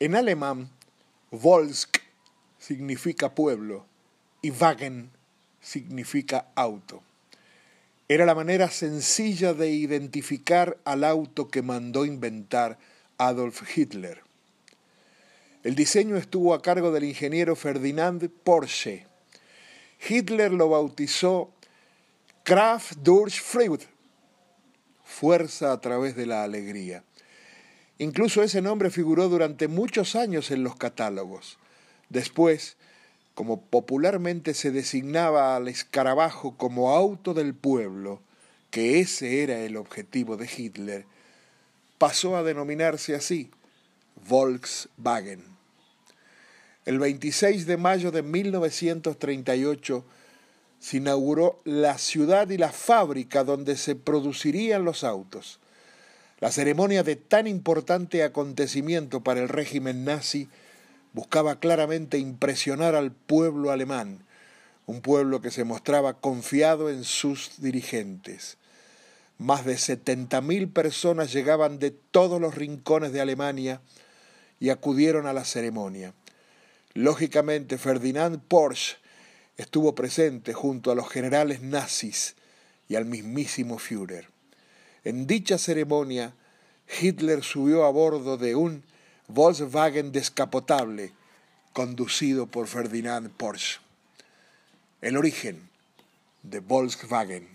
En alemán, Volsk significa pueblo y Wagen significa auto. Era la manera sencilla de identificar al auto que mandó inventar Adolf Hitler. El diseño estuvo a cargo del ingeniero Ferdinand Porsche. Hitler lo bautizó Kraft durch Freude, fuerza a través de la alegría. Incluso ese nombre figuró durante muchos años en los catálogos. Después, como popularmente se designaba al escarabajo como auto del pueblo, que ese era el objetivo de Hitler, pasó a denominarse así, Volkswagen. El 26 de mayo de 1938 se inauguró la ciudad y la fábrica donde se producirían los autos. La ceremonia de tan importante acontecimiento para el régimen nazi buscaba claramente impresionar al pueblo alemán, un pueblo que se mostraba confiado en sus dirigentes. Más de 70.000 personas llegaban de todos los rincones de Alemania y acudieron a la ceremonia. Lógicamente, Ferdinand Porsche estuvo presente junto a los generales nazis y al mismísimo Führer. En dicha ceremonia, Hitler subió a bordo de un Volkswagen descapotable conducido por Ferdinand Porsche. El origen de Volkswagen.